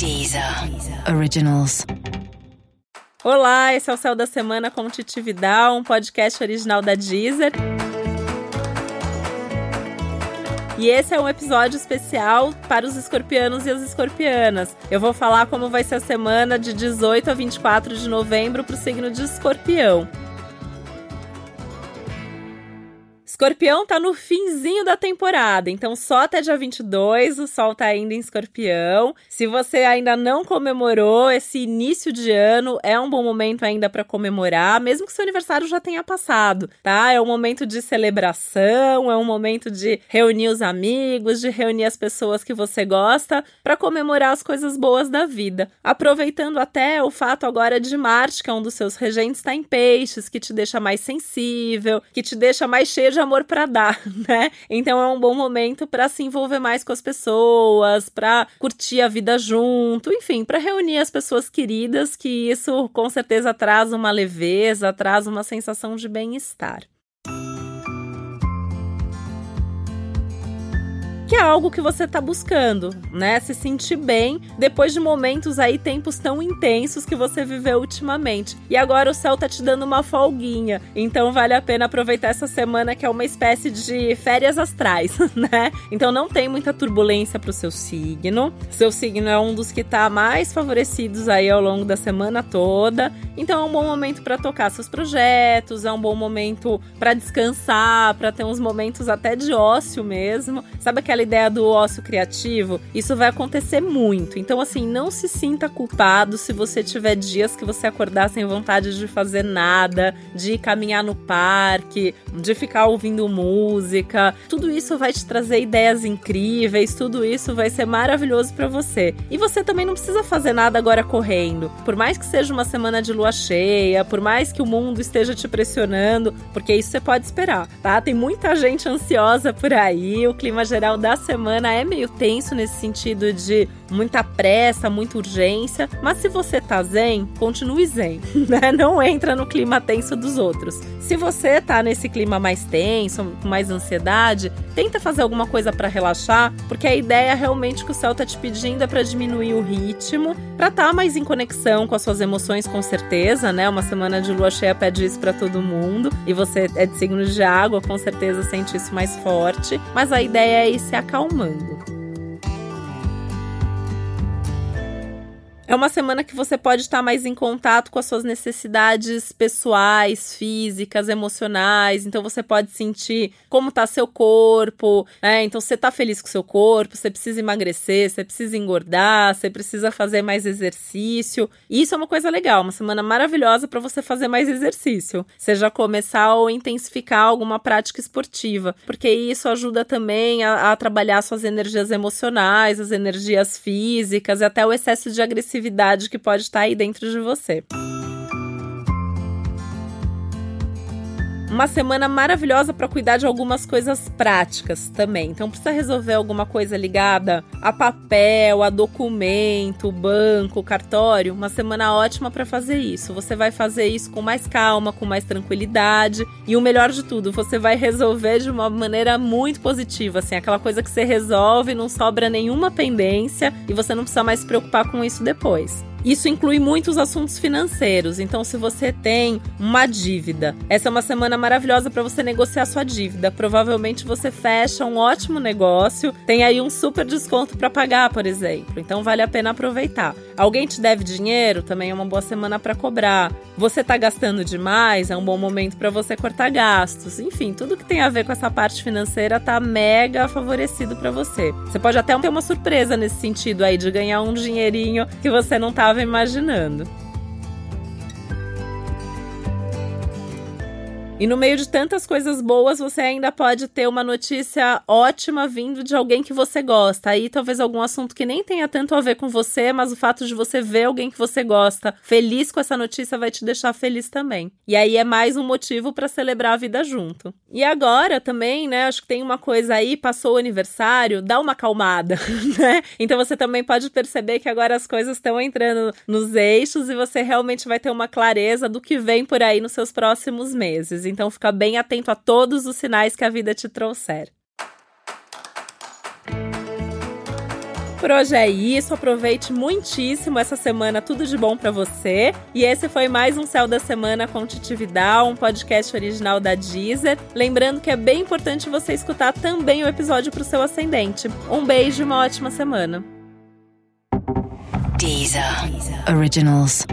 Deezer Originals. Olá, esse é o Céu da Semana com Titi Vidal, um podcast original da Deezer. E esse é um episódio especial para os escorpianos e as escorpianas. Eu vou falar como vai ser a semana de 18 a 24 de novembro para o signo de escorpião. Escorpião tá no finzinho da temporada, então só até dia 22 o sol tá ainda em Escorpião. Se você ainda não comemorou esse início de ano, é um bom momento ainda para comemorar, mesmo que seu aniversário já tenha passado, tá? É um momento de celebração, é um momento de reunir os amigos, de reunir as pessoas que você gosta para comemorar as coisas boas da vida. Aproveitando até o fato agora de Marte, que é um dos seus regentes, está em peixes, que te deixa mais sensível, que te deixa mais cheio de amor para dar, né? Então é um bom momento para se envolver mais com as pessoas, para curtir a vida junto, enfim, para reunir as pessoas queridas, que isso com certeza traz uma leveza, traz uma sensação de bem-estar. Que é algo que você está buscando, né? Se sentir bem depois de momentos aí, tempos tão intensos que você viveu ultimamente. E agora o céu tá te dando uma folguinha, então vale a pena aproveitar essa semana que é uma espécie de férias astrais, né? Então não tem muita turbulência pro seu signo. Seu signo é um dos que tá mais favorecidos aí ao longo da semana toda. Então é um bom momento para tocar seus projetos, é um bom momento para descansar, para ter uns momentos até de ócio mesmo. Sabe aquela aquela ideia do ócio criativo, isso vai acontecer muito. Então, assim, não se sinta culpado se você tiver dias que você acordar sem vontade de fazer nada, de caminhar no parque, de ficar ouvindo música. Tudo isso vai te trazer ideias incríveis, tudo isso vai ser maravilhoso para você. E você também não precisa fazer nada agora correndo. Por mais que seja uma semana de lua cheia, por mais que o mundo esteja te pressionando, porque isso você pode esperar, tá? Tem muita gente ansiosa por aí, o clima geral da semana é meio tenso nesse sentido de muita pressa, muita urgência, mas se você tá zen, continue zen, né? Não entra no clima tenso dos outros. Se você tá nesse clima mais tenso, com mais ansiedade, tenta fazer alguma coisa para relaxar, porque a ideia realmente que o céu tá te pedindo é para diminuir o ritmo, para estar tá mais em conexão com as suas emoções com certeza, né? Uma semana de lua cheia pede isso para todo mundo, e você é de signo de água, com certeza sente isso mais forte, mas a ideia é ir se acalmando. É uma semana que você pode estar mais em contato com as suas necessidades pessoais, físicas, emocionais. Então você pode sentir como está seu corpo, né? Então você está feliz com seu corpo, você precisa emagrecer, você precisa engordar, você precisa fazer mais exercício. Isso é uma coisa legal, uma semana maravilhosa para você fazer mais exercício. Seja começar ou intensificar alguma prática esportiva, porque isso ajuda também a, a trabalhar suas energias emocionais, as energias físicas e até o excesso de agressividade agressividade que pode estar aí dentro de você. Uma semana maravilhosa para cuidar de algumas coisas práticas também. Então precisa resolver alguma coisa ligada a papel, a documento, banco, cartório, uma semana ótima para fazer isso. Você vai fazer isso com mais calma, com mais tranquilidade e o melhor de tudo, você vai resolver de uma maneira muito positiva, assim, aquela coisa que você resolve, não sobra nenhuma pendência e você não precisa mais se preocupar com isso depois. Isso inclui muitos assuntos financeiros. Então, se você tem uma dívida, essa é uma semana maravilhosa para você negociar sua dívida. Provavelmente você fecha um ótimo negócio, tem aí um super desconto para pagar, por exemplo. Então, vale a pena aproveitar. Alguém te deve dinheiro, também é uma boa semana para cobrar. Você está gastando demais, é um bom momento para você cortar gastos. Enfim, tudo que tem a ver com essa parte financeira tá mega favorecido para você. Você pode até ter uma surpresa nesse sentido aí de ganhar um dinheirinho que você não estava imaginando. E no meio de tantas coisas boas, você ainda pode ter uma notícia ótima vindo de alguém que você gosta. Aí talvez algum assunto que nem tenha tanto a ver com você, mas o fato de você ver alguém que você gosta feliz com essa notícia vai te deixar feliz também. E aí é mais um motivo para celebrar a vida junto. E agora também, né, acho que tem uma coisa aí, passou o aniversário, dá uma acalmada, né? Então você também pode perceber que agora as coisas estão entrando nos eixos e você realmente vai ter uma clareza do que vem por aí nos seus próximos meses então fica bem atento a todos os sinais que a vida te trouxer. Por hoje é isso. Aproveite muitíssimo essa semana. Tudo de bom para você. E esse foi mais um Céu da Semana com Titividal, um podcast original da Deezer. Lembrando que é bem importante você escutar também o episódio para o seu ascendente. Um beijo e uma ótima semana. Deezer. Originals.